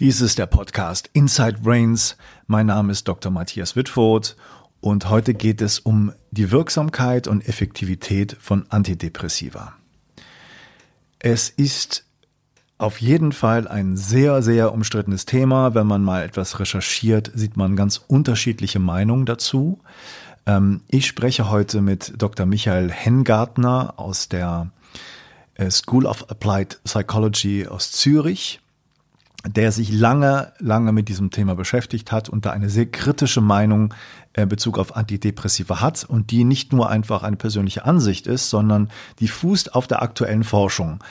Dies ist der Podcast Inside Brains. Mein Name ist Dr. Matthias Wittfurt und heute geht es um die Wirksamkeit und Effektivität von Antidepressiva. Es ist auf jeden Fall ein sehr, sehr umstrittenes Thema. Wenn man mal etwas recherchiert, sieht man ganz unterschiedliche Meinungen dazu. Ähm, ich spreche heute mit Dr. Michael Hengartner aus der äh, School of Applied Psychology aus Zürich der sich lange, lange mit diesem Thema beschäftigt hat und da eine sehr kritische Meinung in Bezug auf Antidepressiva hat und die nicht nur einfach eine persönliche Ansicht ist, sondern die fußt auf der aktuellen Forschung.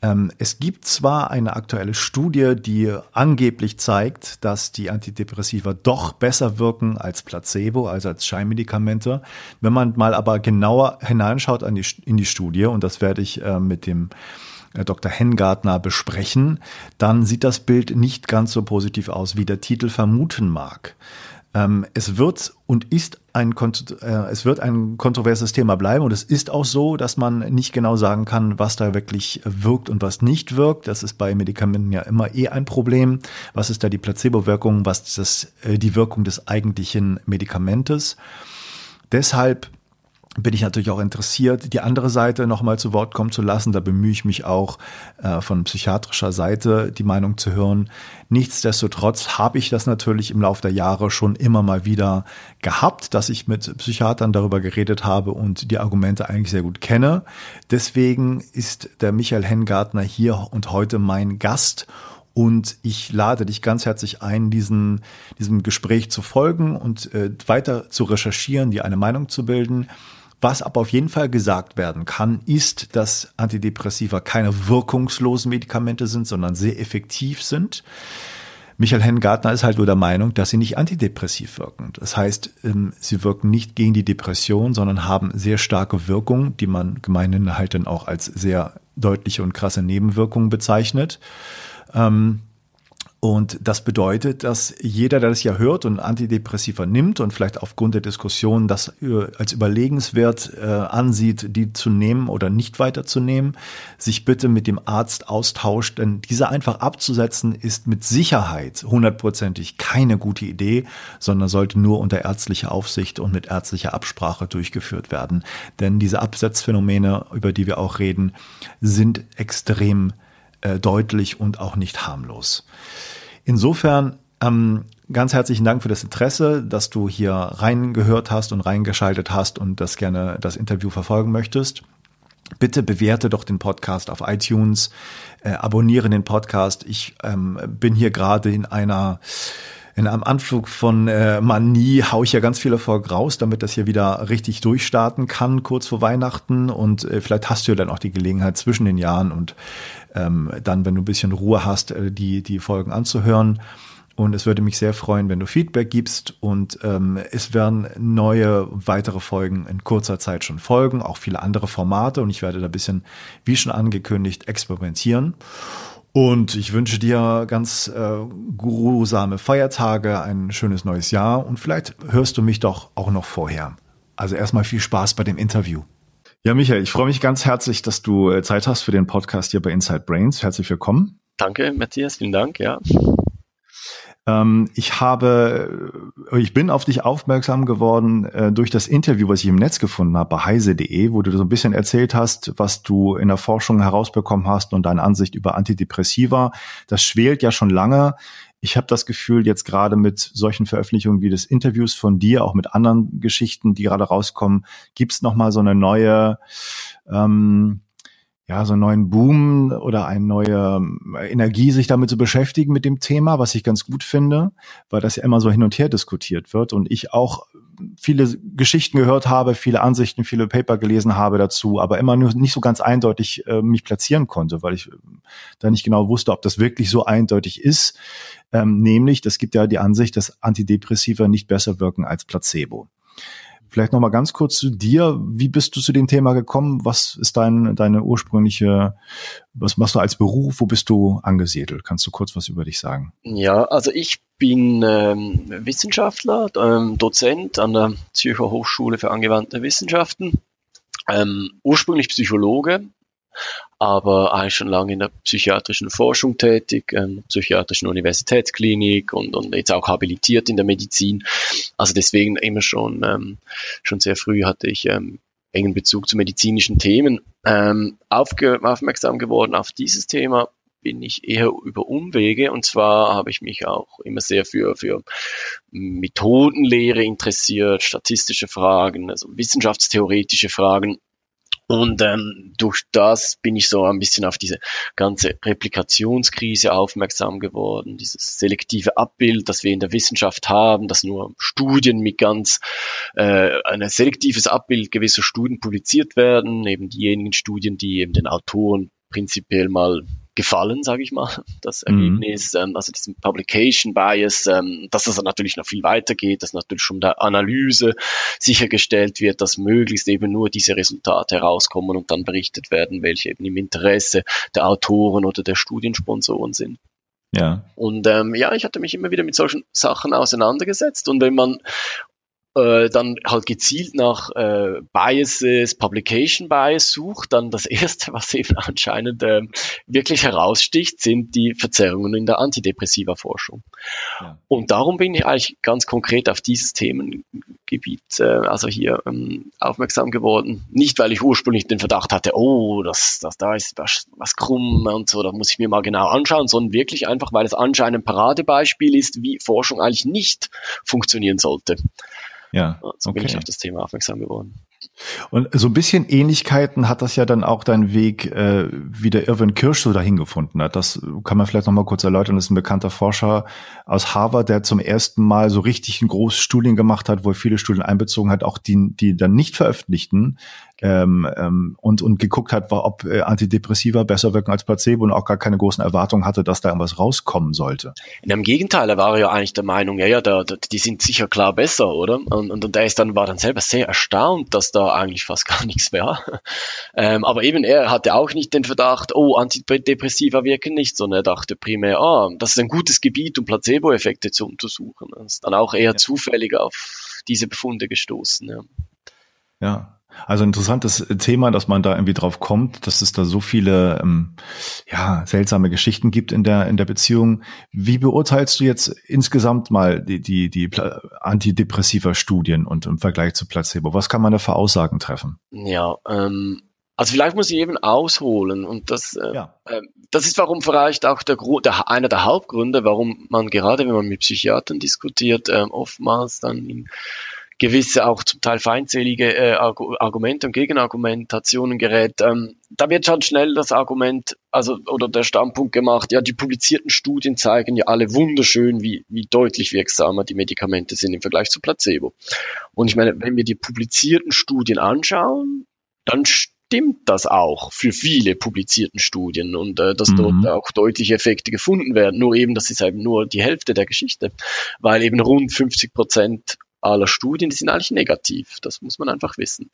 Ähm, es gibt zwar eine aktuelle Studie, die angeblich zeigt, dass die Antidepressiva doch besser wirken als Placebo, also als Scheinmedikamente. Wenn man mal aber genauer hineinschaut in die Studie, und das werde ich äh, mit dem äh, Dr. Hengartner besprechen, dann sieht das Bild nicht ganz so positiv aus, wie der Titel vermuten mag. Ähm, es wird und ist ein, äh, es wird ein kontroverses Thema bleiben und es ist auch so, dass man nicht genau sagen kann, was da wirklich wirkt und was nicht wirkt. Das ist bei Medikamenten ja immer eh ein Problem. Was ist da die Placebo-Wirkung? Was ist das, äh, die Wirkung des eigentlichen Medikamentes? Deshalb bin ich natürlich auch interessiert, die andere Seite nochmal zu Wort kommen zu lassen. Da bemühe ich mich auch äh, von psychiatrischer Seite die Meinung zu hören. Nichtsdestotrotz habe ich das natürlich im Laufe der Jahre schon immer mal wieder gehabt, dass ich mit Psychiatern darüber geredet habe und die Argumente eigentlich sehr gut kenne. Deswegen ist der Michael Hengartner hier und heute mein Gast. Und ich lade dich ganz herzlich ein, diesen, diesem Gespräch zu folgen und äh, weiter zu recherchieren, dir eine Meinung zu bilden. Was aber auf jeden Fall gesagt werden kann, ist, dass Antidepressiva keine wirkungslosen Medikamente sind, sondern sehr effektiv sind. Michael Hengartner ist halt nur der Meinung, dass sie nicht antidepressiv wirken. Das heißt, ähm, sie wirken nicht gegen die Depression, sondern haben sehr starke Wirkung, die man gemeinhin halt dann auch als sehr deutliche und krasse Nebenwirkungen bezeichnet. Ähm, und das bedeutet, dass jeder, der das ja hört und Antidepressiva nimmt und vielleicht aufgrund der Diskussion das als überlegenswert äh, ansieht, die zu nehmen oder nicht weiterzunehmen, sich bitte mit dem Arzt austauscht, denn diese einfach abzusetzen ist mit Sicherheit hundertprozentig keine gute Idee, sondern sollte nur unter ärztlicher Aufsicht und mit ärztlicher Absprache durchgeführt werden. Denn diese Absetzphänomene, über die wir auch reden, sind extrem äh, deutlich und auch nicht harmlos. Insofern ähm, ganz herzlichen Dank für das Interesse, dass du hier reingehört hast und reingeschaltet hast und das gerne das Interview verfolgen möchtest. Bitte bewerte doch den Podcast auf iTunes, äh, abonniere den Podcast. Ich ähm, bin hier gerade in einer in einem Anflug von äh, Manie haue ich ja ganz viel Erfolg raus, damit das hier wieder richtig durchstarten kann, kurz vor Weihnachten. Und äh, vielleicht hast du ja dann auch die Gelegenheit zwischen den Jahren und ähm, dann, wenn du ein bisschen Ruhe hast, äh, die, die Folgen anzuhören. Und es würde mich sehr freuen, wenn du Feedback gibst. Und ähm, es werden neue, weitere Folgen in kurzer Zeit schon folgen, auch viele andere Formate. Und ich werde da ein bisschen, wie schon angekündigt, experimentieren. Und ich wünsche dir ganz äh, grusame Feiertage, ein schönes neues Jahr und vielleicht hörst du mich doch auch noch vorher. Also erstmal viel Spaß bei dem Interview. Ja, Michael, ich freue mich ganz herzlich, dass du äh, Zeit hast für den Podcast hier bei Inside Brains. Herzlich willkommen. Danke, Matthias, vielen Dank, ja. Ähm, ich habe, äh, ich bin auf dich aufmerksam geworden äh, durch das Interview, was ich im Netz gefunden habe bei heise.de, wo du so ein bisschen erzählt hast, was du in der Forschung herausbekommen hast und deine Ansicht über Antidepressiva. Das schwelt ja schon lange. Ich habe das Gefühl, jetzt gerade mit solchen Veröffentlichungen wie des Interviews von dir, auch mit anderen Geschichten, die gerade rauskommen, gibt's noch mal so eine neue ähm, ja, so einen neuen Boom oder eine neue ähm, Energie, sich damit zu beschäftigen mit dem Thema, was ich ganz gut finde, weil das ja immer so hin und her diskutiert wird und ich auch viele Geschichten gehört habe, viele Ansichten, viele Paper gelesen habe dazu, aber immer nur nicht so ganz eindeutig äh, mich platzieren konnte, weil ich äh, da nicht genau wusste, ob das wirklich so eindeutig ist. Ähm, nämlich, das gibt ja die Ansicht, dass Antidepressiva nicht besser wirken als Placebo. Vielleicht noch mal ganz kurz zu dir. Wie bist du zu dem Thema gekommen? Was ist dein, deine ursprüngliche, was machst du als Beruf? Wo bist du angesiedelt? Kannst du kurz was über dich sagen? Ja, also ich bin ähm, Wissenschaftler, ähm, Dozent an der Zürcher Hochschule für angewandte Wissenschaften, ähm, ursprünglich Psychologe, aber eigentlich schon lange in der psychiatrischen Forschung tätig, ähm, psychiatrischen Universitätsklinik und, und jetzt auch habilitiert in der Medizin. Also deswegen immer schon, ähm, schon sehr früh hatte ich ähm, engen Bezug zu medizinischen Themen. Ähm, aufge aufmerksam geworden auf dieses Thema bin ich eher über Umwege und zwar habe ich mich auch immer sehr für, für Methodenlehre interessiert, statistische Fragen, also wissenschaftstheoretische Fragen und ähm, durch das bin ich so ein bisschen auf diese ganze Replikationskrise aufmerksam geworden, dieses selektive Abbild, das wir in der Wissenschaft haben, dass nur Studien mit ganz äh, ein selektives Abbild gewisser Studien publiziert werden, eben diejenigen Studien, die eben den Autoren prinzipiell mal gefallen, sage ich mal, das. Ergebnis, mhm. ähm, also diesen Publication Bias, ähm, dass das natürlich noch viel weiter geht, dass natürlich schon der Analyse sichergestellt wird, dass möglichst eben nur diese Resultate herauskommen und dann berichtet werden, welche eben im Interesse der Autoren oder der Studiensponsoren sind. Ja. Und ähm, ja, ich hatte mich immer wieder mit solchen Sachen auseinandergesetzt. Und wenn man äh, dann halt gezielt nach äh, Biases, Publication Bias sucht, dann das erste, was eben anscheinend äh, wirklich heraussticht, sind die Verzerrungen in der antidepressiva Forschung. Ja. Und darum bin ich eigentlich ganz konkret auf dieses Themengebiet, äh, also hier ähm, aufmerksam geworden. Nicht, weil ich ursprünglich den Verdacht hatte, oh, das, das da ist was, was krumm und so, da muss ich mir mal genau anschauen, sondern wirklich einfach, weil es anscheinend ein Paradebeispiel ist, wie Forschung eigentlich nicht funktionieren sollte. Ja. So okay. bin ich auf das Thema aufmerksam geworden. Und so ein bisschen Ähnlichkeiten hat das ja dann auch dein Weg, äh, wie der Irwin Kirsch so dahin gefunden hat. Das kann man vielleicht noch mal kurz erläutern. Das ist ein bekannter Forscher aus Harvard, der zum ersten Mal so richtig ein großes Studien gemacht hat, wo er viele Studien einbezogen hat, auch die, die dann nicht veröffentlichten, ähm, ähm, und, und geguckt hat, ob äh, Antidepressiva besser wirken als Placebo und auch gar keine großen Erwartungen hatte, dass da irgendwas rauskommen sollte. Im Gegenteil, er war ja eigentlich der Meinung, ja, ja, da, da, die sind sicher klar besser, oder? Und, und, und er ist dann, war dann selber sehr erstaunt, dass da eigentlich fast gar nichts mehr. ähm, aber eben, er hatte auch nicht den Verdacht, oh, Antidepressiva wirken nicht, sondern er dachte primär, ah, das ist ein gutes Gebiet, um Placebo-Effekte zu untersuchen. Er ist dann auch eher ja. zufällig auf diese Befunde gestoßen. Ja. ja. Also interessantes Thema, dass man da irgendwie drauf kommt, dass es da so viele ähm, ja, seltsame Geschichten gibt in der, in der Beziehung. Wie beurteilst du jetzt insgesamt mal die, die, die antidepressiver Studien und im Vergleich zu Placebo? Was kann man da für Aussagen treffen? Ja, ähm, also vielleicht muss ich eben ausholen und das, äh, ja. äh, das ist warum vielleicht auch der, Grund, der, einer der Hauptgründe, warum man gerade, wenn man mit Psychiatern diskutiert, äh, oftmals dann in gewisse auch zum Teil feindselige äh, Argumente und Gegenargumentationen gerät. Ähm, da wird schon schnell das Argument, also oder der Standpunkt gemacht, ja, die publizierten Studien zeigen ja alle wunderschön, wie, wie deutlich wirksamer die Medikamente sind im Vergleich zu Placebo. Und ich meine, wenn wir die publizierten Studien anschauen, dann stimmt das auch für viele publizierten Studien und äh, dass mhm. dort auch deutliche Effekte gefunden werden. Nur eben, das ist eben nur die Hälfte der Geschichte, weil eben rund 50 Prozent aller Studien, die sind eigentlich negativ. Das muss man einfach wissen.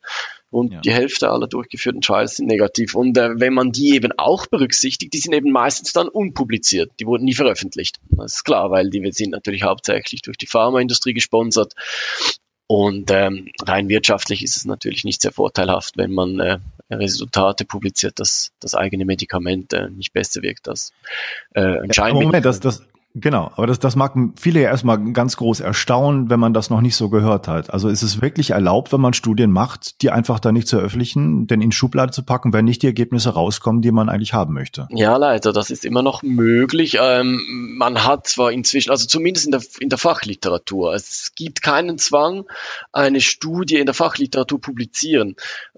Und ja. die Hälfte aller durchgeführten Trials sind negativ. Und äh, wenn man die eben auch berücksichtigt, die sind eben meistens dann unpubliziert. Die wurden nie veröffentlicht. Das ist klar, weil die sind natürlich hauptsächlich durch die Pharmaindustrie gesponsert. Und ähm, rein wirtschaftlich ist es natürlich nicht sehr vorteilhaft, wenn man äh, Resultate publiziert, dass das eigene Medikament äh, nicht besser wirkt als äh, ja, Moment, das, das, Genau, aber das, das mag viele ja erstmal ganz groß erstaunen, wenn man das noch nicht so gehört hat. Also ist es wirklich erlaubt, wenn man Studien macht, die einfach da nicht zu veröffentlichen, denn in Schublade zu packen, wenn nicht die Ergebnisse rauskommen, die man eigentlich haben möchte? Ja, leider, das ist immer noch möglich. Ähm, man hat zwar inzwischen, also zumindest in der, in der Fachliteratur, es gibt keinen Zwang, eine Studie in der Fachliteratur publizieren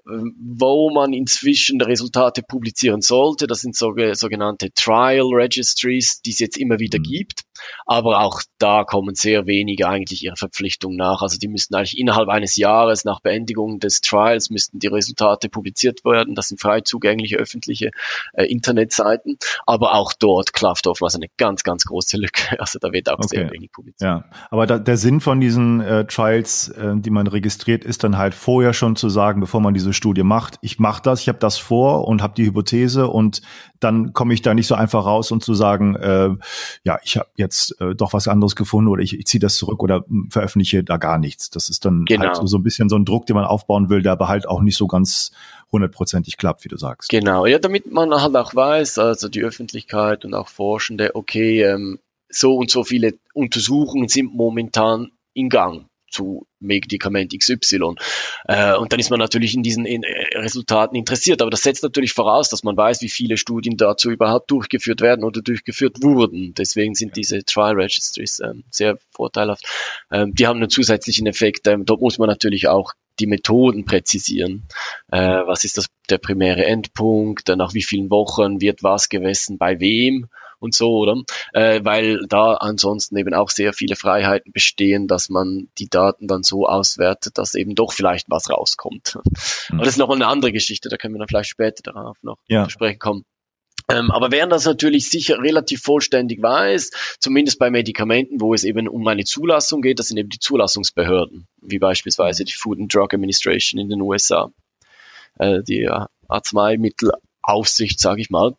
wo man inzwischen Resultate publizieren sollte. Das sind sogenannte Trial Registries, die es jetzt immer wieder mhm. Gibt. Aber auch da kommen sehr wenige eigentlich ihrer Verpflichtung nach. Also die müssten eigentlich innerhalb eines Jahres nach Beendigung des Trials müssten die Resultate publiziert werden. Das sind frei zugängliche öffentliche äh, Internetseiten. Aber auch dort klafft oftmals eine ganz, ganz große Lücke. Also da wird auch okay. sehr wenig publiziert. Ja, aber da, der Sinn von diesen äh, Trials, äh, die man registriert, ist dann halt vorher schon zu sagen, bevor man diese Studie macht, ich mache das, ich habe das vor und habe die Hypothese und dann komme ich da nicht so einfach raus und zu sagen, äh, ja, ich habe jetzt äh, doch was anderes gefunden oder ich, ich ziehe das zurück oder hm, veröffentliche da gar nichts. Das ist dann genau. halt so, so ein bisschen so ein Druck, den man aufbauen will, der aber halt auch nicht so ganz hundertprozentig klappt, wie du sagst. Genau, ja, damit man halt auch weiß, also die Öffentlichkeit und auch Forschende, okay, ähm, so und so viele Untersuchungen sind momentan in Gang zu Medikament XY. Äh, und dann ist man natürlich in diesen in, äh, Resultaten interessiert. Aber das setzt natürlich voraus, dass man weiß, wie viele Studien dazu überhaupt durchgeführt werden oder durchgeführt wurden. Deswegen sind diese Trial Registries ähm, sehr vorteilhaft. Ähm, die haben einen zusätzlichen Effekt. Ähm, dort muss man natürlich auch die Methoden präzisieren. Äh, was ist das, der primäre Endpunkt? Nach wie vielen Wochen wird was gemessen? Bei wem? Und so, oder? Äh, weil da ansonsten eben auch sehr viele Freiheiten bestehen, dass man die Daten dann so auswertet, dass eben doch vielleicht was rauskommt. Mhm. Aber das ist nochmal eine andere Geschichte, da können wir dann vielleicht später darauf noch ja. zu sprechen kommen. Ähm, aber wer das natürlich sicher relativ vollständig weiß, zumindest bei Medikamenten, wo es eben um eine Zulassung geht, das sind eben die Zulassungsbehörden, wie beispielsweise die Food and Drug Administration in den USA, äh, die Arzneimittel Aufsicht, sage ich mal.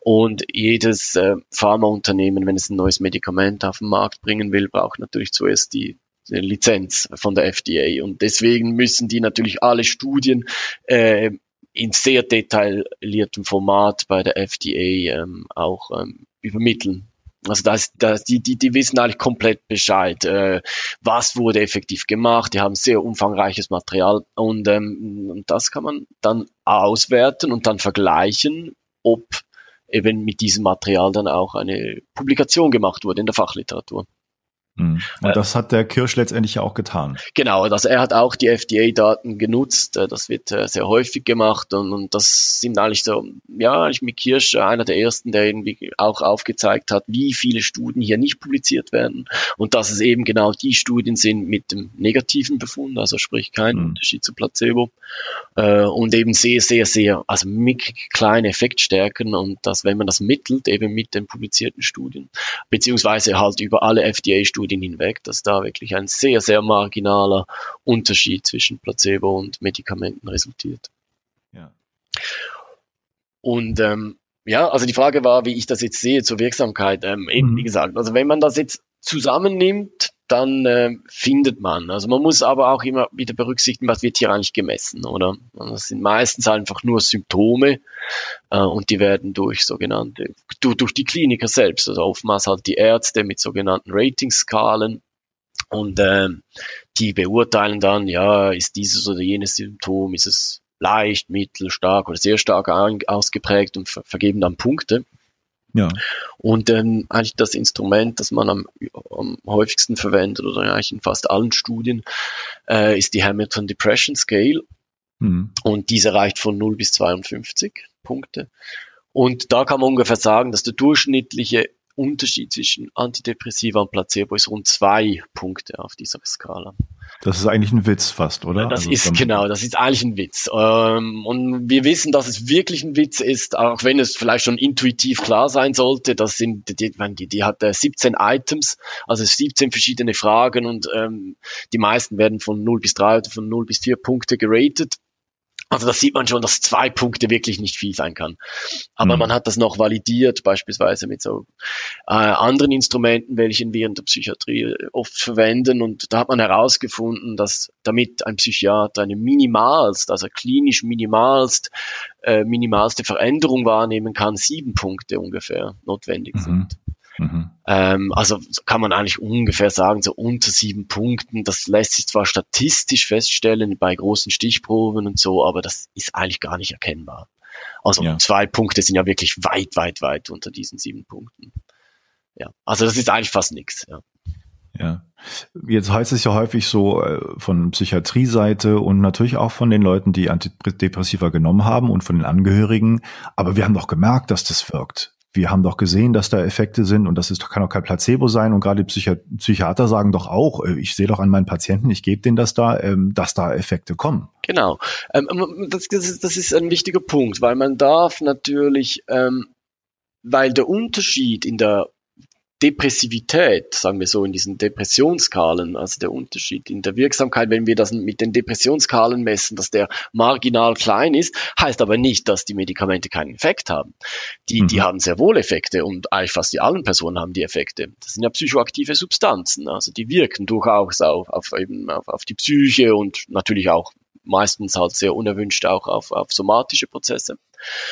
Und jedes äh, Pharmaunternehmen, wenn es ein neues Medikament auf den Markt bringen will, braucht natürlich zuerst die, Lizenz von der FDA. Und deswegen müssen die natürlich alle Studien äh, in sehr detailliertem Format bei der FDA ähm, auch ähm, übermitteln. Also das, das, die, die, die wissen eigentlich komplett Bescheid, äh, was wurde effektiv gemacht. Die haben sehr umfangreiches Material und, ähm, und das kann man dann auswerten und dann vergleichen, ob eben mit diesem Material dann auch eine Publikation gemacht wurde in der Fachliteratur. Und äh, das hat der Kirsch letztendlich auch getan. Genau, also er hat auch die FDA-Daten genutzt. Äh, das wird äh, sehr häufig gemacht und, und das sind eigentlich so, ja, eigentlich mit Kirsch einer der ersten, der irgendwie auch aufgezeigt hat, wie viele Studien hier nicht publiziert werden und dass es eben genau die Studien sind mit dem negativen Befund, also sprich kein mhm. Unterschied zu Placebo und eben sehr, sehr, sehr, also mit kleinen Effektstärken und dass, wenn man das mittelt, eben mit den publizierten Studien, beziehungsweise halt über alle FDA-Studien Studien hinweg, dass da wirklich ein sehr, sehr marginaler Unterschied zwischen Placebo und Medikamenten resultiert. Ja. Und ähm, ja, also die Frage war, wie ich das jetzt sehe zur Wirksamkeit. Ähm, eben, mhm. wie gesagt, also wenn man das jetzt zusammennimmt, dann äh, findet man. Also man muss aber auch immer wieder berücksichtigen, was wird hier eigentlich gemessen, oder? Das sind meistens einfach nur Symptome äh, und die werden durch sogenannte, durch, durch die Kliniker selbst, also oftmals halt die Ärzte mit sogenannten Ratingskalen und äh, die beurteilen dann, ja, ist dieses oder jenes Symptom, ist es leicht, mittel, stark oder sehr stark ausgeprägt und ver vergeben dann Punkte. Ja. Und ähm, eigentlich das Instrument, das man am, am häufigsten verwendet oder eigentlich in fast allen Studien, äh, ist die Hamilton Depression Scale. Mhm. Und diese reicht von 0 bis 52 Punkte. Und da kann man ungefähr sagen, dass der durchschnittliche Unterschied zwischen Antidepressiva und Placebo ist rund zwei Punkte auf dieser Skala. Das ist eigentlich ein Witz fast, oder? Das also ist genau, das ist eigentlich ein Witz. Ähm, und wir wissen, dass es wirklich ein Witz ist, auch wenn es vielleicht schon intuitiv klar sein sollte. Das sind die, die, die hat 17 Items, also 17 verschiedene Fragen und ähm, die meisten werden von 0 bis 3 oder von 0 bis 4 Punkte geratet. Also das sieht man schon, dass zwei Punkte wirklich nicht viel sein kann. Aber mhm. man hat das noch validiert, beispielsweise mit so äh, anderen Instrumenten, welchen wir in der Psychiatrie oft verwenden. Und da hat man herausgefunden, dass damit ein Psychiater eine minimalst, also klinisch minimalst, äh, minimalste Veränderung wahrnehmen kann, sieben Punkte ungefähr notwendig mhm. sind. Mhm. Ähm, also kann man eigentlich ungefähr sagen, so unter sieben Punkten. Das lässt sich zwar statistisch feststellen bei großen Stichproben und so, aber das ist eigentlich gar nicht erkennbar. Also ja. zwei Punkte sind ja wirklich weit, weit, weit unter diesen sieben Punkten. Ja, also das ist eigentlich fast nichts. Ja. Ja. Jetzt heißt es ja häufig so äh, von Psychiatrie-Seite und natürlich auch von den Leuten, die Antidepressiva genommen haben und von den Angehörigen. Aber wir haben doch gemerkt, dass das wirkt wir haben doch gesehen, dass da Effekte sind und das ist, kann auch kein Placebo sein. Und gerade Psychi Psychiater sagen doch auch, äh, ich sehe doch an meinen Patienten, ich gebe denen das da, ähm, dass da Effekte kommen. Genau. Ähm, ähm, das, ist, ein wichtiger Punkt, weil man darf natürlich, weil der Unterschied in der Depressivität, sagen wir so, in diesen Depressionsskalen, also der Unterschied in der Wirksamkeit, wenn wir das mit den Depressionsskalen messen, dass der marginal klein ist, heißt aber nicht, dass die Medikamente keinen Effekt haben. Die, mhm. die haben sehr wohl Effekte und eigentlich fast die allen Personen haben die Effekte. Das sind ja psychoaktive Substanzen, also die wirken durchaus auf, auf, eben auf, auf die Psyche und natürlich auch meistens halt sehr unerwünscht auch auf, auf somatische Prozesse.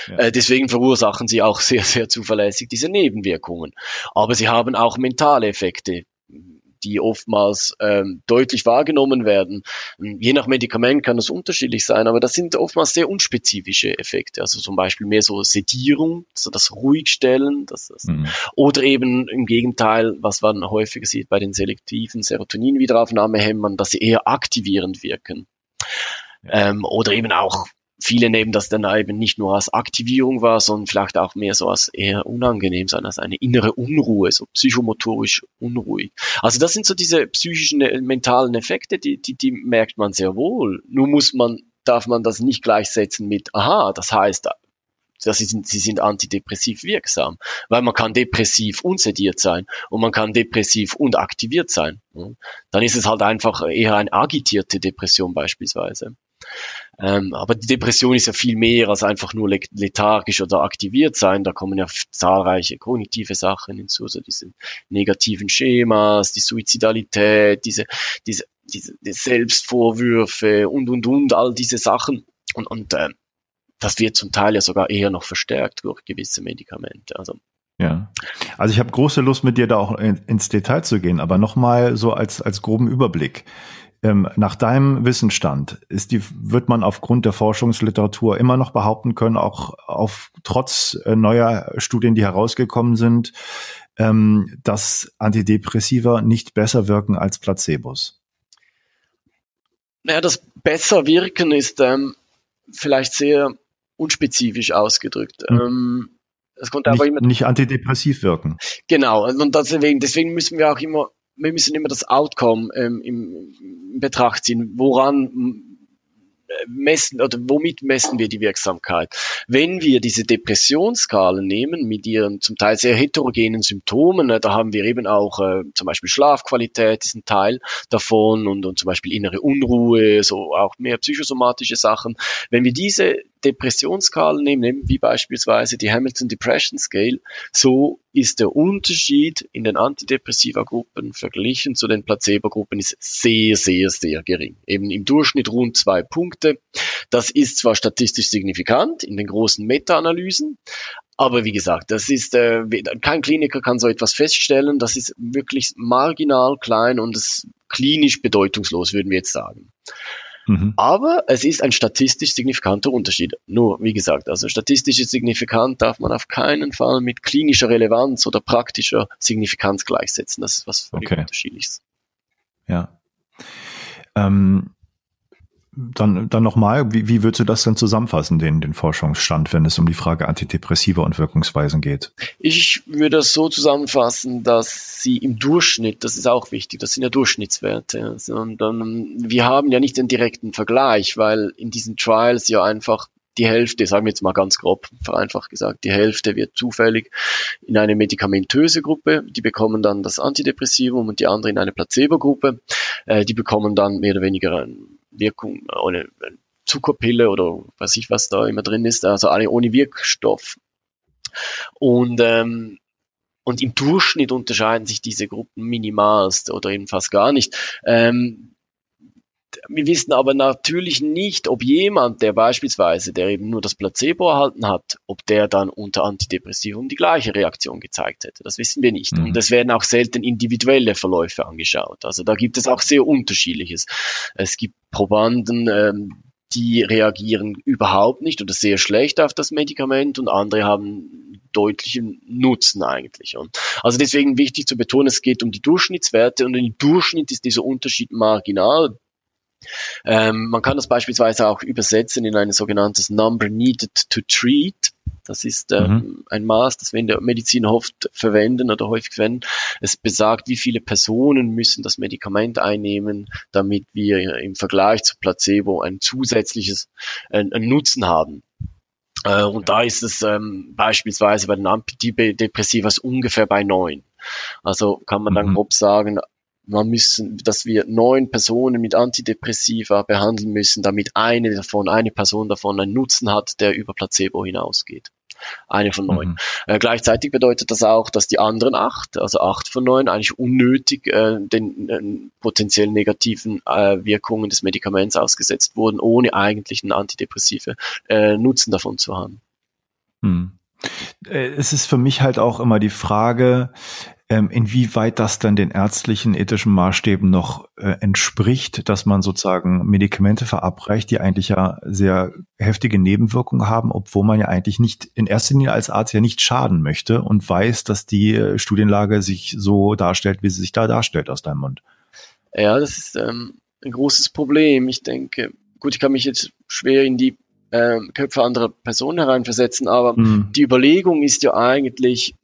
Ja. Äh, deswegen verursachen sie auch sehr, sehr zuverlässig diese Nebenwirkungen. Aber sie haben auch mentale Effekte, die oftmals ähm, deutlich wahrgenommen werden. Je nach Medikament kann das unterschiedlich sein, aber das sind oftmals sehr unspezifische Effekte. Also zum Beispiel mehr so Sedierung, so das Ruhigstellen, das, das mhm. oder eben im Gegenteil, was man häufiger sieht bei den selektiven Serotonin-Wiederaufnahmehemmern, dass sie eher aktivierend wirken. Ähm, oder eben auch viele nehmen das dann eben nicht nur als Aktivierung wahr, sondern vielleicht auch mehr so als eher unangenehm sein, als eine innere Unruhe, so psychomotorisch unruhig. Also das sind so diese psychischen, äh, mentalen Effekte, die, die, die merkt man sehr wohl. Nur muss man, darf man das nicht gleichsetzen mit, aha, das heißt, dass sie sind, sie sind antidepressiv wirksam, weil man kann depressiv unsediert sein und man kann depressiv und aktiviert sein. Dann ist es halt einfach eher eine agitierte Depression beispielsweise. Ähm, aber die Depression ist ja viel mehr als einfach nur lethargisch oder aktiviert sein. Da kommen ja zahlreiche kognitive Sachen hinzu, so diese negativen Schemas, die Suizidalität, diese, diese, diese, die Selbstvorwürfe und, und, und, all diese Sachen. Und, und äh, das wird zum Teil ja sogar eher noch verstärkt durch gewisse Medikamente. Also ja, also ich habe große Lust, mit dir da auch in, ins Detail zu gehen, aber nochmal so als, als groben Überblick. Ähm, nach deinem Wissensstand ist die, wird man aufgrund der Forschungsliteratur immer noch behaupten können, auch auf trotz äh, neuer Studien, die herausgekommen sind, ähm, dass Antidepressiva nicht besser wirken als Placebos? Naja, das besser wirken ist ähm, vielleicht sehr unspezifisch ausgedrückt. Hm. Ähm, es kommt nicht, immer nicht antidepressiv wirken. Genau, und deswegen, deswegen müssen wir auch immer, wir müssen immer das Outcome ähm, im, in Betracht ziehen. Woran messen oder womit messen wir die Wirksamkeit? Wenn wir diese Depressionsskalen nehmen mit ihren zum Teil sehr heterogenen Symptomen, äh, da haben wir eben auch äh, zum Beispiel Schlafqualität ist ein Teil davon und, und zum Beispiel innere Unruhe, so auch mehr psychosomatische Sachen. Wenn wir diese Depressionsskalen nehmen, wie beispielsweise die Hamilton Depression Scale, so ist der Unterschied in den Antidepressiva-Gruppen verglichen zu den Placebo-Gruppen ist sehr, sehr, sehr gering. Eben im Durchschnitt rund zwei Punkte. Das ist zwar statistisch signifikant in den großen Meta-Analysen, aber wie gesagt, das ist äh, kein Kliniker kann so etwas feststellen. Das ist wirklich marginal klein und es klinisch bedeutungslos, würden wir jetzt sagen. Mhm. Aber es ist ein statistisch signifikanter Unterschied. Nur, wie gesagt, also statistisch signifikant darf man auf keinen Fall mit klinischer Relevanz oder praktischer Signifikanz gleichsetzen. Das ist was völlig okay. unterschiedliches. Ja. Ähm, dann, dann nochmal, wie, wie würdest du das dann zusammenfassen, den, den Forschungsstand, wenn es um die Frage Antidepressiva und Wirkungsweisen geht? Ich würde das so zusammenfassen, dass sie im Durchschnitt, das ist auch wichtig, das sind ja Durchschnittswerte, sondern wir haben ja nicht den direkten Vergleich, weil in diesen Trials ja einfach die Hälfte, sagen wir jetzt mal ganz grob, vereinfacht gesagt, die Hälfte wird zufällig in eine medikamentöse Gruppe, die bekommen dann das Antidepressivum und die andere in eine Placebo-Gruppe, äh, die bekommen dann mehr oder weniger ein Wirkung, ohne Zuckerpille oder was ich was da immer drin ist, also alle ohne Wirkstoff. Und, ähm, und im Durchschnitt unterscheiden sich diese Gruppen minimalst oder eben fast gar nicht. Ähm, wir wissen aber natürlich nicht, ob jemand, der beispielsweise, der eben nur das Placebo erhalten hat, ob der dann unter Antidepressivum die gleiche Reaktion gezeigt hätte. Das wissen wir nicht. Mhm. Und es werden auch selten individuelle Verläufe angeschaut. Also da gibt es auch sehr unterschiedliches. Es gibt Probanden, ähm, die reagieren überhaupt nicht oder sehr schlecht auf das Medikament und andere haben deutlichen Nutzen eigentlich. Und also deswegen wichtig zu betonen, es geht um die Durchschnittswerte und im Durchschnitt ist dieser Unterschied marginal. Ähm, man kann das beispielsweise auch übersetzen in ein sogenanntes Number Needed to Treat. Das ist ähm, mhm. ein Maß, das wir in der Medizin oft verwenden oder häufig verwenden. Es besagt, wie viele Personen müssen das Medikament einnehmen, damit wir im Vergleich zu Placebo ein zusätzliches äh, einen Nutzen haben. Äh, und da ist es ähm, beispielsweise bei den Antidepressivas ungefähr bei neun. Also kann man dann mhm. grob sagen, man müssen, dass wir neun Personen mit Antidepressiva behandeln müssen, damit eine davon, eine Person davon einen Nutzen hat, der über Placebo hinausgeht. Eine von neun. Mhm. Äh, gleichzeitig bedeutet das auch, dass die anderen acht, also acht von neun, eigentlich unnötig äh, den äh, potenziell negativen äh, Wirkungen des Medikaments ausgesetzt wurden, ohne eigentlich einen antidepressive äh, Nutzen davon zu haben. Mhm. Es ist für mich halt auch immer die Frage, inwieweit das dann den ärztlichen ethischen Maßstäben noch äh, entspricht, dass man sozusagen Medikamente verabreicht, die eigentlich ja sehr heftige Nebenwirkungen haben, obwohl man ja eigentlich nicht in erster Linie als Arzt ja nicht schaden möchte und weiß, dass die äh, Studienlage sich so darstellt, wie sie sich da darstellt aus deinem Mund. Ja, das ist ähm, ein großes Problem. Ich denke, gut, ich kann mich jetzt schwer in die ähm, Köpfe anderer Personen hereinversetzen, aber mhm. die Überlegung ist ja eigentlich,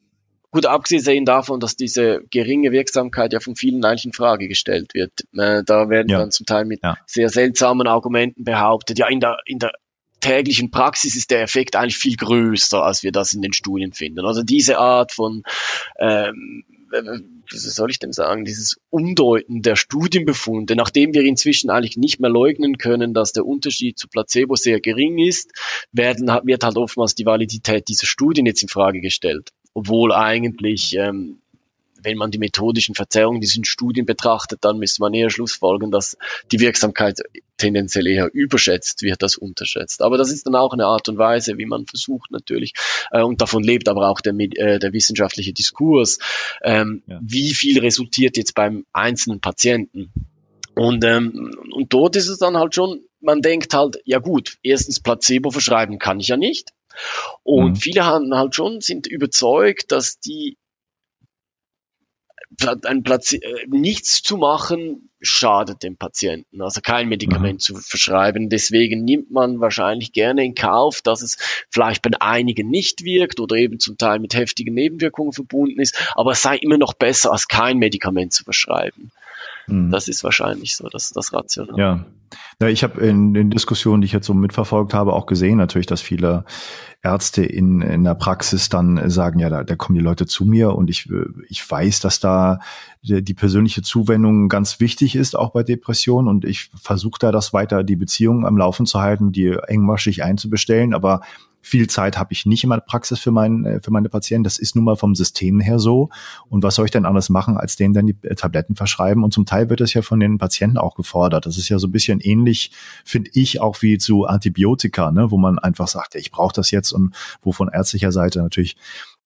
Gut, abgesehen davon, dass diese geringe Wirksamkeit ja von vielen eigentlich in Frage gestellt wird. Äh, da werden ja. dann zum Teil mit ja. sehr seltsamen Argumenten behauptet, ja, in der, in der täglichen Praxis ist der Effekt eigentlich viel größer, als wir das in den Studien finden. Also diese Art von ähm, wie soll ich denn sagen, dieses Umdeuten der Studienbefunde, nachdem wir inzwischen eigentlich nicht mehr leugnen können, dass der Unterschied zu Placebo sehr gering ist, werden, wird halt oftmals die Validität dieser Studien jetzt in Frage gestellt obwohl eigentlich, ähm, wenn man die methodischen Verzerrungen diesen Studien betrachtet, dann müsste man eher schlussfolgern, dass die Wirksamkeit tendenziell eher überschätzt wird als unterschätzt. Aber das ist dann auch eine Art und Weise, wie man versucht natürlich, äh, und davon lebt aber auch der, äh, der wissenschaftliche Diskurs, ähm, ja. wie viel resultiert jetzt beim einzelnen Patienten. Und, ähm, und dort ist es dann halt schon, man denkt halt, ja gut, erstens Placebo verschreiben kann ich ja nicht. Und mhm. viele haben halt schon, sind überzeugt, dass die ein Platz, äh, nichts zu machen schadet dem Patienten, also kein Medikament mhm. zu verschreiben. Deswegen nimmt man wahrscheinlich gerne in Kauf, dass es vielleicht bei einigen nicht wirkt oder eben zum Teil mit heftigen Nebenwirkungen verbunden ist, aber es sei immer noch besser, als kein Medikament zu verschreiben. Mhm. Das ist wahrscheinlich so das, das Rational. Ja. Ja ich habe in den Diskussionen, die ich jetzt so mitverfolgt habe, auch gesehen natürlich, dass viele Ärzte in, in der Praxis dann sagen, ja, da, da kommen die Leute zu mir und ich, ich weiß, dass da die, persönliche Zuwendung ganz wichtig ist, auch bei Depressionen und ich versuche da das weiter, die Beziehung am Laufen zu halten, die engmaschig einzubestellen, aber viel Zeit habe ich nicht in meiner Praxis für, mein, für meine Patienten. Das ist nun mal vom System her so. Und was soll ich denn anders machen, als denen dann die Tabletten verschreiben? Und zum Teil wird das ja von den Patienten auch gefordert. Das ist ja so ein bisschen ähnlich, finde ich, auch wie zu Antibiotika, ne? wo man einfach sagt, ich brauche das jetzt und wo von ärztlicher Seite natürlich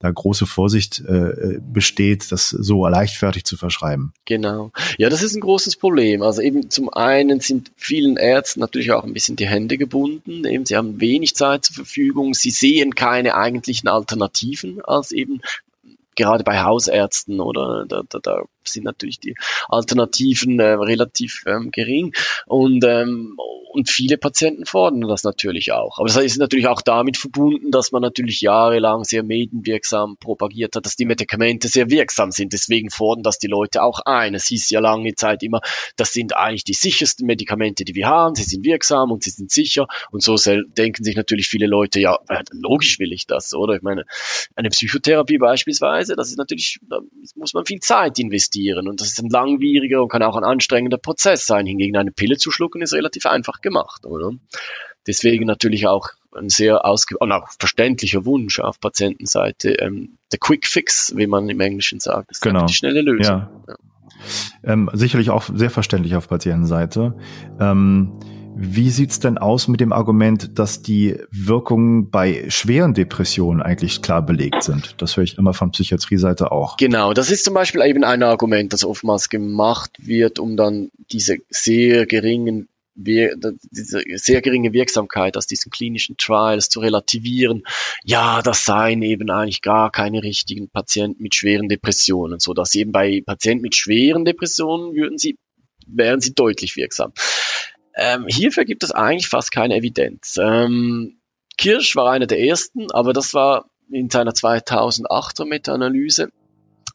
da große Vorsicht äh, besteht, das so leichtfertig zu verschreiben. Genau. Ja, das ist ein großes Problem. Also eben zum einen sind vielen Ärzten natürlich auch ein bisschen die Hände gebunden. Eben sie haben wenig Zeit zur Verfügung. Sie sehen keine eigentlichen Alternativen als eben gerade bei Hausärzten oder da, da, da sind natürlich die Alternativen äh, relativ ähm, gering und ähm, und viele Patienten fordern das natürlich auch. Aber das ist natürlich auch damit verbunden, dass man natürlich jahrelang sehr medienwirksam propagiert hat, dass die Medikamente sehr wirksam sind. Deswegen fordern das die Leute auch ein. Es hieß ja lange Zeit immer, das sind eigentlich die sichersten Medikamente, die wir haben. Sie sind wirksam und sie sind sicher. Und so denken sich natürlich viele Leute, ja, logisch will ich das, oder? Ich meine, eine Psychotherapie beispielsweise, das ist natürlich, da muss man viel Zeit investieren und das ist ein langwieriger und kann auch ein anstrengender Prozess sein. Hingegen eine Pille zu schlucken ist relativ einfach gemacht, oder? Deswegen natürlich auch ein sehr ausge und auch verständlicher Wunsch auf Patientenseite, ähm, der Quick Fix, wie man im Englischen sagt, das genau. ist die schnelle Lösung. Ja. Ja. Ähm, sicherlich auch sehr verständlich auf Patientenseite. Ähm, wie sieht's denn aus mit dem Argument, dass die Wirkungen bei schweren Depressionen eigentlich klar belegt sind? Das höre ich immer von Psychiatrie-Seite auch. Genau, das ist zum Beispiel eben ein Argument, das oftmals gemacht wird, um dann diese sehr geringen diese sehr geringe Wirksamkeit aus diesen klinischen Trials zu relativieren. Ja, das seien eben eigentlich gar keine richtigen Patienten mit schweren Depressionen, so dass eben bei Patienten mit schweren Depressionen würden sie, wären sie deutlich wirksam. Ähm, hierfür gibt es eigentlich fast keine Evidenz. Ähm, Kirsch war einer der ersten, aber das war in seiner 2008er Meta-Analyse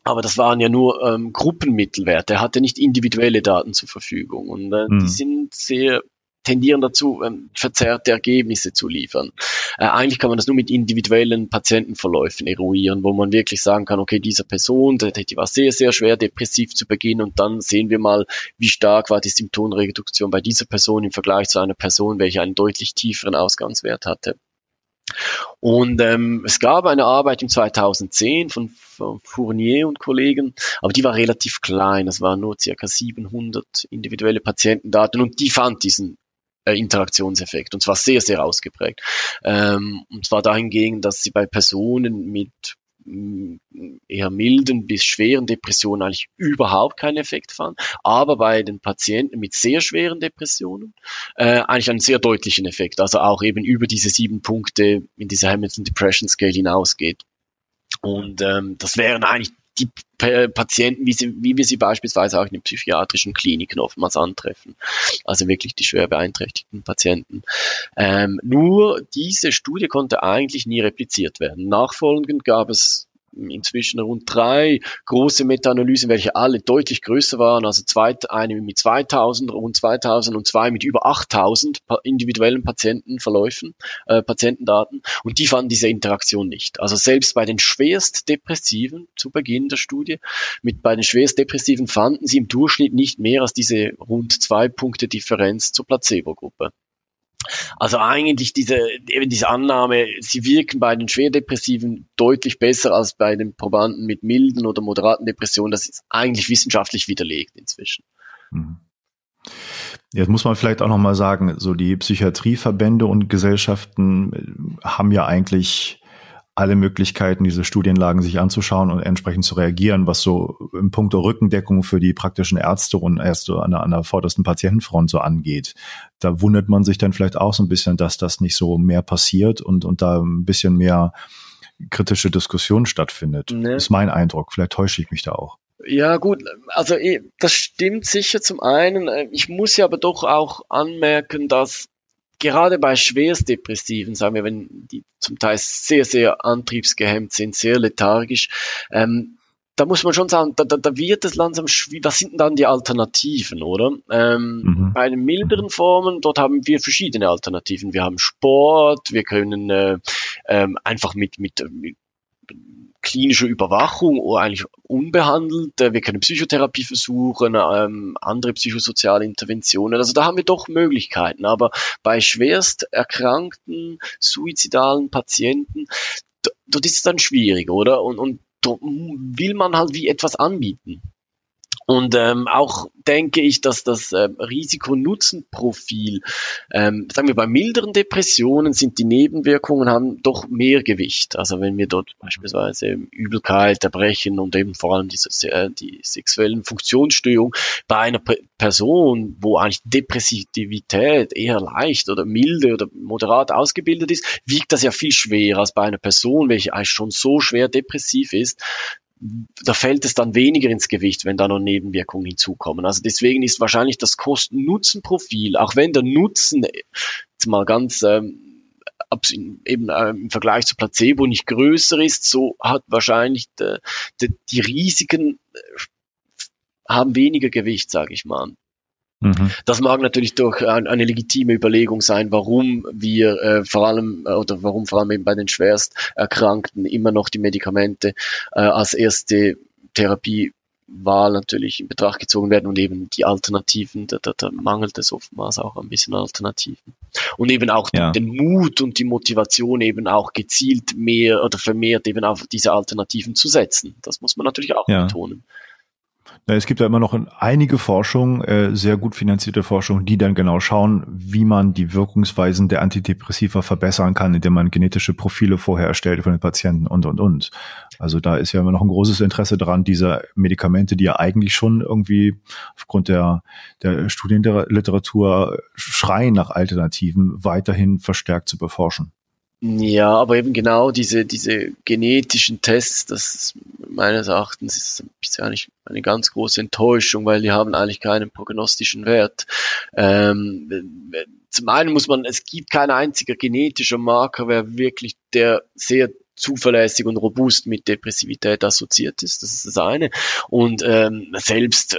aber das waren ja nur ähm, Gruppenmittelwerte. Er hatte nicht individuelle Daten zur Verfügung. Und äh, mhm. die sind sehr tendieren dazu, ähm, verzerrte Ergebnisse zu liefern. Äh, eigentlich kann man das nur mit individuellen Patientenverläufen eruieren, wo man wirklich sagen kann, okay, dieser Person, die war sehr, sehr schwer depressiv zu Beginn und dann sehen wir mal, wie stark war die Symptomreduktion bei dieser Person im Vergleich zu einer Person, welche einen deutlich tieferen Ausgangswert hatte. Und ähm, es gab eine Arbeit im 2010 von, von Fournier und Kollegen, aber die war relativ klein. Das waren nur circa 700 individuelle Patientendaten und die fand diesen Interaktionseffekt und zwar sehr, sehr ausgeprägt. Ähm, und zwar dahingehend, dass sie bei Personen mit eher milden bis schweren Depressionen eigentlich überhaupt keinen Effekt fand, aber bei den Patienten mit sehr schweren Depressionen äh, eigentlich einen sehr deutlichen Effekt, also auch eben über diese sieben Punkte in dieser Hamilton Depression Scale hinausgeht. Und ähm, das wären eigentlich die Patienten, wie, sie, wie wir sie beispielsweise auch in den psychiatrischen Kliniken oftmals antreffen. Also wirklich die schwer beeinträchtigten Patienten. Ähm, nur diese Studie konnte eigentlich nie repliziert werden. Nachfolgend gab es inzwischen rund drei große Meta-Analysen, welche alle deutlich größer waren, also zwei, eine mit 2000, rund 2000 und zwei mit über 8000 individuellen Patientenverläufen, äh, Patientendaten und die fanden diese Interaktion nicht. Also selbst bei den schwerst Depressiven zu Beginn der Studie, mit bei den schwerst Depressiven fanden sie im Durchschnitt nicht mehr als diese rund zwei Punkte Differenz zur Placebo-Gruppe. Also eigentlich diese, eben diese Annahme, sie wirken bei den Schwerdepressiven deutlich besser als bei den Probanden mit milden oder moderaten Depressionen. Das ist eigentlich wissenschaftlich widerlegt inzwischen. Mhm. Jetzt muss man vielleicht auch nochmal sagen, so die Psychiatrieverbände und Gesellschaften haben ja eigentlich alle Möglichkeiten, diese Studienlagen sich anzuschauen und entsprechend zu reagieren, was so im Punkt der Rückendeckung für die praktischen Ärzte und Ärzte an der, an der vordersten Patientenfront so angeht. Da wundert man sich dann vielleicht auch so ein bisschen, dass das nicht so mehr passiert und, und da ein bisschen mehr kritische Diskussion stattfindet. Ne. ist mein Eindruck. Vielleicht täusche ich mich da auch. Ja, gut, also eh, das stimmt sicher zum einen. Ich muss ja aber doch auch anmerken, dass gerade bei Schwerstdepressiven, sagen wir, wenn die zum Teil sehr, sehr antriebsgehemmt sind, sehr lethargisch, ähm, da muss man schon sagen, da, da, da wird es langsam schwierig. Was sind denn dann die Alternativen, oder? Ähm, mhm. Bei den milderen Formen, dort haben wir verschiedene Alternativen. Wir haben Sport, wir können äh, ähm, einfach mit, mit, mit klinische Überwachung oder eigentlich unbehandelt. Äh, wir können Psychotherapie versuchen, ähm, andere psychosoziale Interventionen. Also da haben wir doch Möglichkeiten. Aber bei schwerst erkrankten, suizidalen Patienten, dort ist es dann schwierig, oder? Und, und will man halt wie etwas anbieten. Und ähm, auch denke ich, dass das äh, Risiko-Nutzen-Profil, ähm, sagen wir bei milderen Depressionen sind die Nebenwirkungen haben doch mehr Gewicht. Also wenn wir dort beispielsweise Übelkeit, Erbrechen und eben vor allem diese, äh, die sexuellen Funktionsstörungen bei einer P Person, wo eigentlich Depressivität eher leicht oder milde oder moderat ausgebildet ist, wiegt das ja viel schwerer als bei einer Person, welche eigentlich schon so schwer depressiv ist, da fällt es dann weniger ins Gewicht, wenn da noch Nebenwirkungen hinzukommen. Also deswegen ist wahrscheinlich das Kosten-Nutzen-Profil, auch wenn der Nutzen jetzt mal ganz ähm, eben äh, im Vergleich zu Placebo nicht größer ist, so hat wahrscheinlich de, de, die Risiken äh, haben weniger Gewicht, sage ich mal. Mhm. Das mag natürlich durch eine legitime Überlegung sein, warum wir äh, vor allem äh, oder warum vor allem eben bei den Schwersterkrankten immer noch die Medikamente äh, als erste Therapiewahl natürlich in Betracht gezogen werden und eben die Alternativen, da, da, da mangelt es oftmals auch ein bisschen Alternativen. Und eben auch ja. den Mut und die Motivation eben auch gezielt mehr oder vermehrt eben auf diese Alternativen zu setzen. Das muss man natürlich auch ja. betonen. Es gibt ja immer noch einige Forschung, äh, sehr gut finanzierte Forschung, die dann genau schauen, wie man die Wirkungsweisen der Antidepressiva verbessern kann, indem man genetische Profile vorher erstellt von den Patienten und, und, und. Also da ist ja immer noch ein großes Interesse daran, diese Medikamente, die ja eigentlich schon irgendwie aufgrund der, der Studienliteratur schreien nach Alternativen, weiterhin verstärkt zu beforschen. Ja, aber eben genau diese, diese genetischen Tests, das meines Erachtens ist ist eigentlich eine ganz große Enttäuschung, weil die haben eigentlich keinen prognostischen Wert. Ähm, zum einen muss man, es gibt kein einziger genetischer Marker, wer wirklich der sehr zuverlässig und robust mit Depressivität assoziiert ist. Das ist das eine. Und ähm, selbst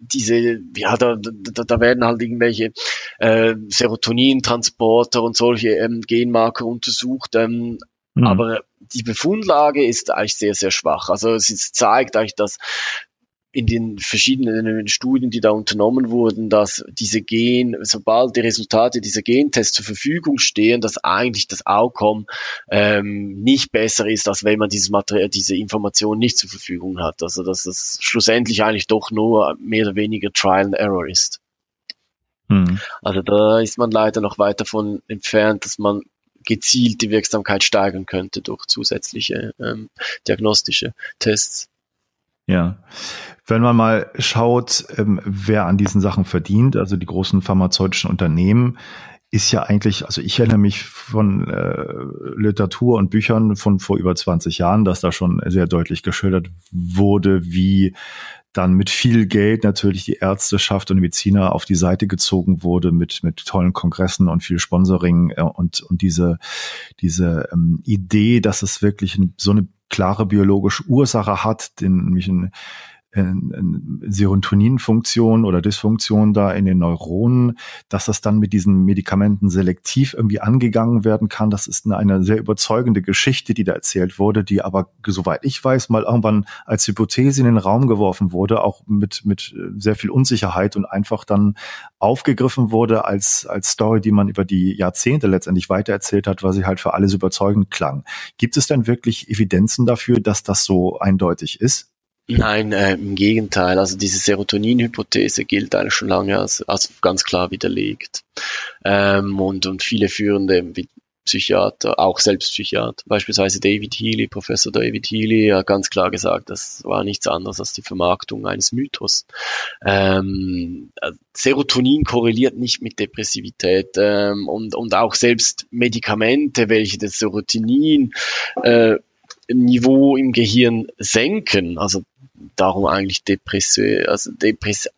diese, ja, da, da, da werden halt irgendwelche äh, Serotonintransporter und solche ähm, Genmarker untersucht. Ähm, mhm. Aber die Befundlage ist eigentlich sehr, sehr schwach. Also es zeigt eigentlich, dass in den verschiedenen Studien, die da unternommen wurden, dass diese Gen, sobald die Resultate dieser Gentests zur Verfügung stehen, dass eigentlich das Outcome ähm, nicht besser ist, als wenn man dieses Material, diese Information nicht zur Verfügung hat. Also dass das schlussendlich eigentlich doch nur mehr oder weniger Trial and Error ist. Mhm. Also da ist man leider noch weit davon entfernt, dass man gezielt die Wirksamkeit steigern könnte durch zusätzliche ähm, diagnostische Tests. Ja. Wenn man mal schaut, ähm, wer an diesen Sachen verdient, also die großen pharmazeutischen Unternehmen, ist ja eigentlich, also ich erinnere mich von äh, Literatur und Büchern von vor über 20 Jahren, dass da schon sehr deutlich geschildert wurde, wie dann mit viel Geld natürlich die Ärzteschaft und Mediziner auf die Seite gezogen wurde mit, mit tollen Kongressen und viel Sponsoring äh, und, und diese, diese ähm, Idee, dass es wirklich so eine klare biologische Ursache hat, den, nämlich ein Serotoninfunktion oder Dysfunktion da in den Neuronen, dass das dann mit diesen Medikamenten selektiv irgendwie angegangen werden kann. Das ist eine, sehr überzeugende Geschichte, die da erzählt wurde, die aber, soweit ich weiß, mal irgendwann als Hypothese in den Raum geworfen wurde, auch mit, mit sehr viel Unsicherheit und einfach dann aufgegriffen wurde als, als Story, die man über die Jahrzehnte letztendlich weitererzählt hat, weil sie halt für alles überzeugend klang. Gibt es denn wirklich Evidenzen dafür, dass das so eindeutig ist? Nein, äh, im Gegenteil. Also diese Serotonin-Hypothese gilt eigentlich schon lange als, als ganz klar widerlegt. Ähm, und, und viele führende Psychiater, auch selbst Psychiater, beispielsweise David Healy, Professor David Healy, hat ganz klar gesagt, das war nichts anderes als die Vermarktung eines Mythos. Ähm, Serotonin korreliert nicht mit Depressivität ähm, und, und auch selbst Medikamente, welche das Serotonin äh, Niveau im Gehirn senken, also darum eigentlich depressiv, also depressiv,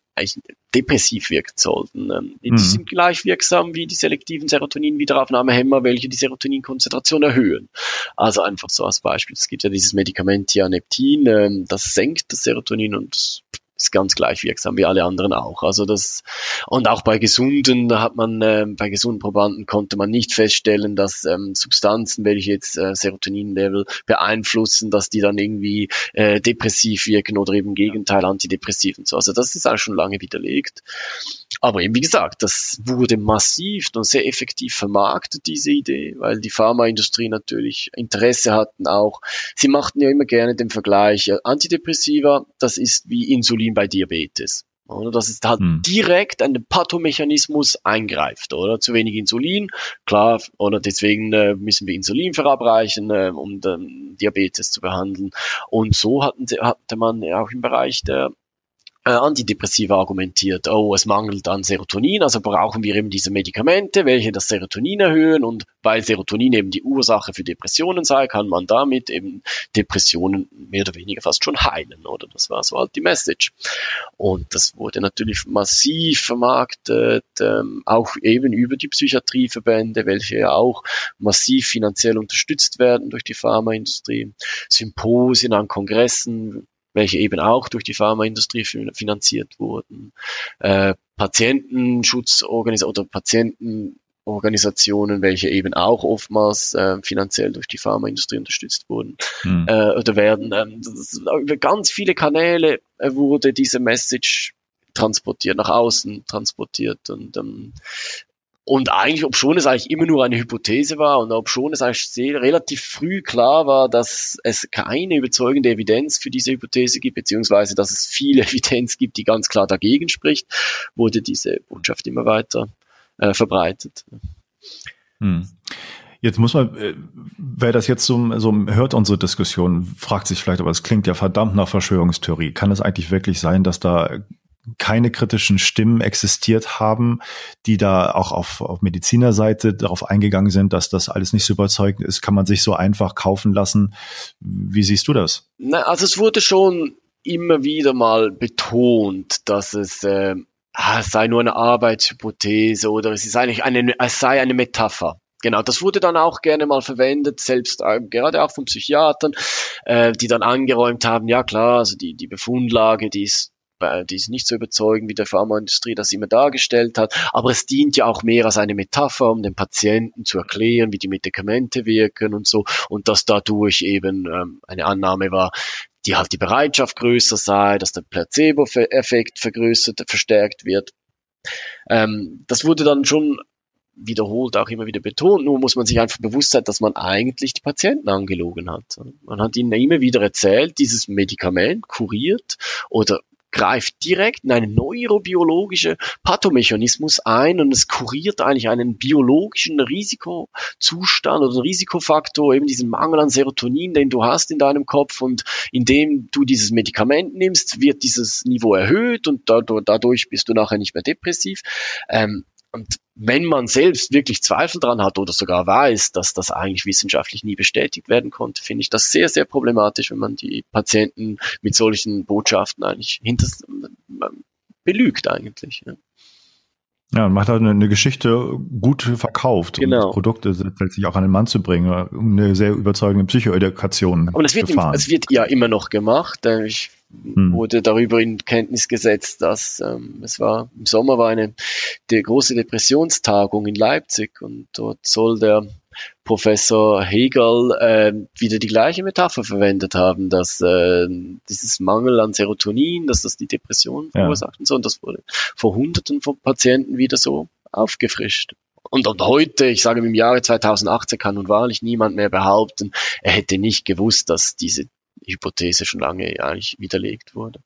depressiv wirken sollten. Ähm, die mhm. sind gleich wirksam wie die selektiven Serotonin-Wiederaufnahmehämmer, welche die Serotoninkonzentration erhöhen. Also einfach so als Beispiel. Es gibt ja dieses Medikament Tianeptin, ähm, das senkt das Serotonin und ist ganz gleich wirksam wie alle anderen auch. Also das und auch bei gesunden da hat man äh, bei gesunden Probanden konnte man nicht feststellen, dass ähm, Substanzen, welche jetzt äh, Serotonin-Level beeinflussen, dass die dann irgendwie äh, depressiv wirken oder eben Gegenteil antidepressiv und so. Also das ist auch schon lange widerlegt. Aber eben wie gesagt, das wurde massiv und sehr effektiv vermarktet, diese Idee, weil die Pharmaindustrie natürlich Interesse hatten auch. Sie machten ja immer gerne den Vergleich, Antidepressiva, das ist wie Insulin bei Diabetes. Oder? Dass es halt hm. direkt an den Pathomechanismus eingreift, oder? Zu wenig Insulin, klar, oder deswegen äh, müssen wir Insulin verabreichen, äh, um ähm, Diabetes zu behandeln. Und so hatten, hatte man ja auch im Bereich der äh, Antidepressiva argumentiert, oh, es mangelt an Serotonin, also brauchen wir eben diese Medikamente, welche das Serotonin erhöhen und weil Serotonin eben die Ursache für Depressionen sei, kann man damit eben Depressionen mehr oder weniger fast schon heilen, oder? Das war so halt die Message. Und das wurde natürlich massiv vermarktet, ähm, auch eben über die Psychiatrieverbände, welche ja auch massiv finanziell unterstützt werden durch die Pharmaindustrie. Symposien an Kongressen, welche eben auch durch die Pharmaindustrie finanziert wurden. Äh, Patientenschutzorganisationen oder Patientenorganisationen, welche eben auch oftmals äh, finanziell durch die Pharmaindustrie unterstützt wurden hm. äh, oder werden. Ähm, über ganz viele Kanäle äh, wurde diese Message transportiert, nach außen transportiert und ähm, und eigentlich, ob schon es eigentlich immer nur eine Hypothese war und ob schon es eigentlich sehr, relativ früh klar war, dass es keine überzeugende Evidenz für diese Hypothese gibt, beziehungsweise dass es viel Evidenz gibt, die ganz klar dagegen spricht, wurde diese Botschaft immer weiter äh, verbreitet. Hm. Jetzt muss man, äh, wer das jetzt so, so hört, unsere Diskussion, fragt sich vielleicht, aber es klingt ja verdammt nach Verschwörungstheorie. Kann es eigentlich wirklich sein, dass da keine kritischen Stimmen existiert haben, die da auch auf, auf Medizinerseite darauf eingegangen sind, dass das alles nicht so überzeugend ist, kann man sich so einfach kaufen lassen. Wie siehst du das? Na, also es wurde schon immer wieder mal betont, dass es, äh, es sei nur eine Arbeitshypothese oder es ist eigentlich eine, es sei eine Metapher. Genau, das wurde dann auch gerne mal verwendet, selbst äh, gerade auch von Psychiatern, äh, die dann angeräumt haben, ja klar, also die, die Befundlage, die ist die ist nicht so überzeugend, wie der Pharmaindustrie das immer dargestellt hat. Aber es dient ja auch mehr als eine Metapher, um den Patienten zu erklären, wie die Medikamente wirken und so. Und dass dadurch eben ähm, eine Annahme war, die halt die Bereitschaft größer sei, dass der Placebo-Effekt vergrößert, verstärkt wird. Ähm, das wurde dann schon wiederholt auch immer wieder betont. Nur muss man sich einfach bewusst sein, dass man eigentlich die Patienten angelogen hat. Man hat ihnen immer wieder erzählt, dieses Medikament kuriert oder greift direkt in einen neurobiologischen Pathomechanismus ein und es kuriert eigentlich einen biologischen Risikozustand oder Risikofaktor, eben diesen Mangel an Serotonin, den du hast in deinem Kopf und indem du dieses Medikament nimmst, wird dieses Niveau erhöht und dadurch bist du nachher nicht mehr depressiv. Ähm, und wenn man selbst wirklich Zweifel dran hat oder sogar weiß, dass das eigentlich wissenschaftlich nie bestätigt werden konnte, finde ich das sehr, sehr problematisch, wenn man die Patienten mit solchen Botschaften eigentlich hinter, belügt eigentlich. Ja. Ja, und macht halt eine, eine Geschichte gut verkauft. Genau. Und das Produkt ist letztlich auch an den Mann zu bringen, um eine sehr überzeugende Psychoedukation Und es wird, im, es wird ja immer noch gemacht. Ich hm. wurde darüber in Kenntnis gesetzt, dass ähm, es war im Sommer war eine die große Depressionstagung in Leipzig und dort soll der Professor Hegel äh, wieder die gleiche Metapher verwendet haben, dass äh, dieses Mangel an Serotonin, dass das die Depression verursacht ja. und so, und das wurde vor Hunderten von Patienten wieder so aufgefrischt. Und, und heute, ich sage im Jahre 2018, kann nun wahrlich niemand mehr behaupten, er hätte nicht gewusst, dass diese Hypothese schon lange eigentlich widerlegt wurde.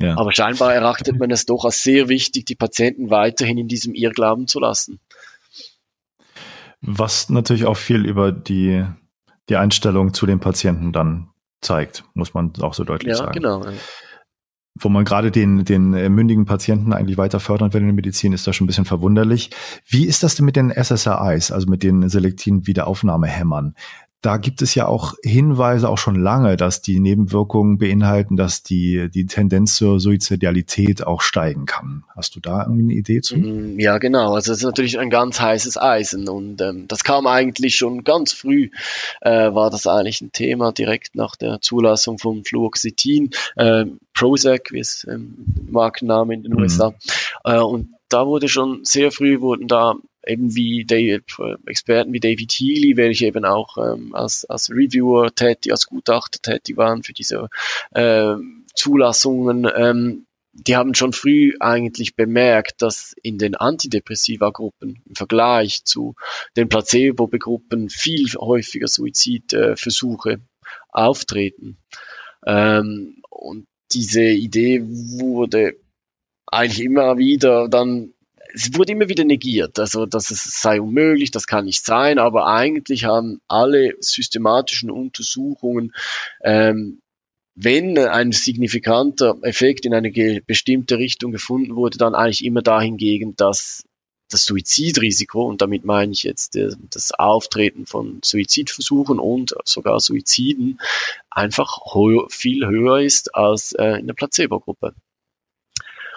Ja. Aber scheinbar erachtet man es doch als sehr wichtig, die Patienten weiterhin in diesem Irrglauben zu lassen. Was natürlich auch viel über die, die Einstellung zu den Patienten dann zeigt, muss man auch so deutlich ja, sagen. Genau. Wo man gerade den, den äh, mündigen Patienten eigentlich weiter fördern will in der Medizin, ist das schon ein bisschen verwunderlich. Wie ist das denn mit den SSRIs, also mit den selektiven Wiederaufnahmehämmern? Da gibt es ja auch Hinweise auch schon lange, dass die Nebenwirkungen beinhalten, dass die, die Tendenz zur Suizidialität auch steigen kann. Hast du da irgendwie eine Idee zu? Mm, ja, genau. Also es ist natürlich ein ganz heißes Eisen und ähm, das kam eigentlich schon ganz früh, äh, war das eigentlich ein Thema direkt nach der Zulassung von Fluoxetin, äh, Prozac, wie es ähm, Markenname in den mhm. USA. Äh, und da wurde schon sehr früh wurden da eben wie David, Experten wie David Healy, welche eben auch ähm, als, als Reviewer tätig, als Gutachter tätig waren für diese äh, Zulassungen, ähm, die haben schon früh eigentlich bemerkt, dass in den Antidepressiva-Gruppen im Vergleich zu den Placebo-Gruppen viel häufiger Suizidversuche auftreten. Ähm, und diese Idee wurde eigentlich immer wieder dann es wurde immer wieder negiert, also dass es sei unmöglich, das kann nicht sein, aber eigentlich haben alle systematischen Untersuchungen, ähm, wenn ein signifikanter Effekt in eine bestimmte Richtung gefunden wurde, dann eigentlich immer dahingegen, dass das Suizidrisiko, und damit meine ich jetzt das Auftreten von Suizidversuchen und sogar Suiziden, einfach viel höher ist als äh, in der Placebo-Gruppe.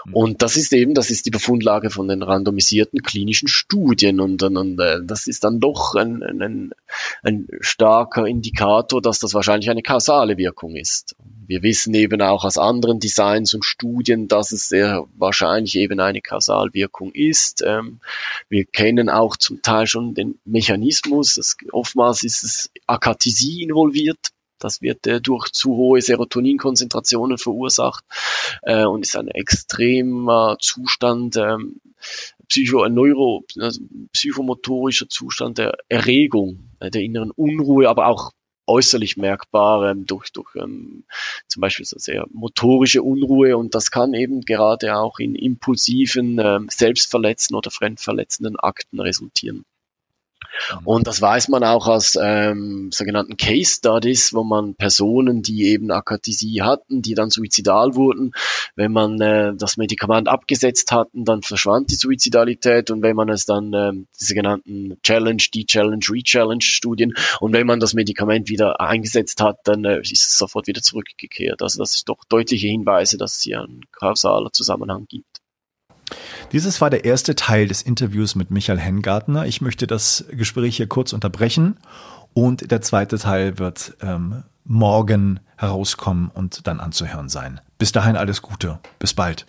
Mhm. Und das ist eben, das ist die Befundlage von den randomisierten klinischen Studien und, und, und äh, das ist dann doch ein, ein, ein starker Indikator, dass das wahrscheinlich eine kausale Wirkung ist. Wir wissen eben auch aus anderen Designs und Studien, dass es sehr wahrscheinlich eben eine Kausalwirkung ist. Ähm, wir kennen auch zum Teil schon den Mechanismus. Oftmals ist es Akathisie involviert das wird äh, durch zu hohe Serotoninkonzentrationen verursacht äh, und ist ein extremer Zustand, ähm, psycho, neuro, also psychomotorischer Zustand der Erregung, äh, der inneren Unruhe, aber auch äußerlich merkbar ähm, durch, durch ähm, zum Beispiel so sehr motorische Unruhe und das kann eben gerade auch in impulsiven, ähm, selbstverletzenden oder fremdverletzenden Akten resultieren. Mhm. Und das weiß man auch aus ähm, sogenannten Case Studies, wo man Personen, die eben Akathisie hatten, die dann suizidal wurden, wenn man äh, das Medikament abgesetzt hatten, dann verschwand die Suizidalität und wenn man es dann äh, die sogenannten Challenge, De-Challenge, Re-Challenge Studien und wenn man das Medikament wieder eingesetzt hat, dann äh, ist es sofort wieder zurückgekehrt. Also das ist doch deutliche Hinweise, dass es hier einen kausaler Zusammenhang gibt. Dieses war der erste Teil des Interviews mit Michael Hengartner. Ich möchte das Gespräch hier kurz unterbrechen und der zweite Teil wird ähm, morgen herauskommen und dann anzuhören sein. Bis dahin alles Gute. Bis bald.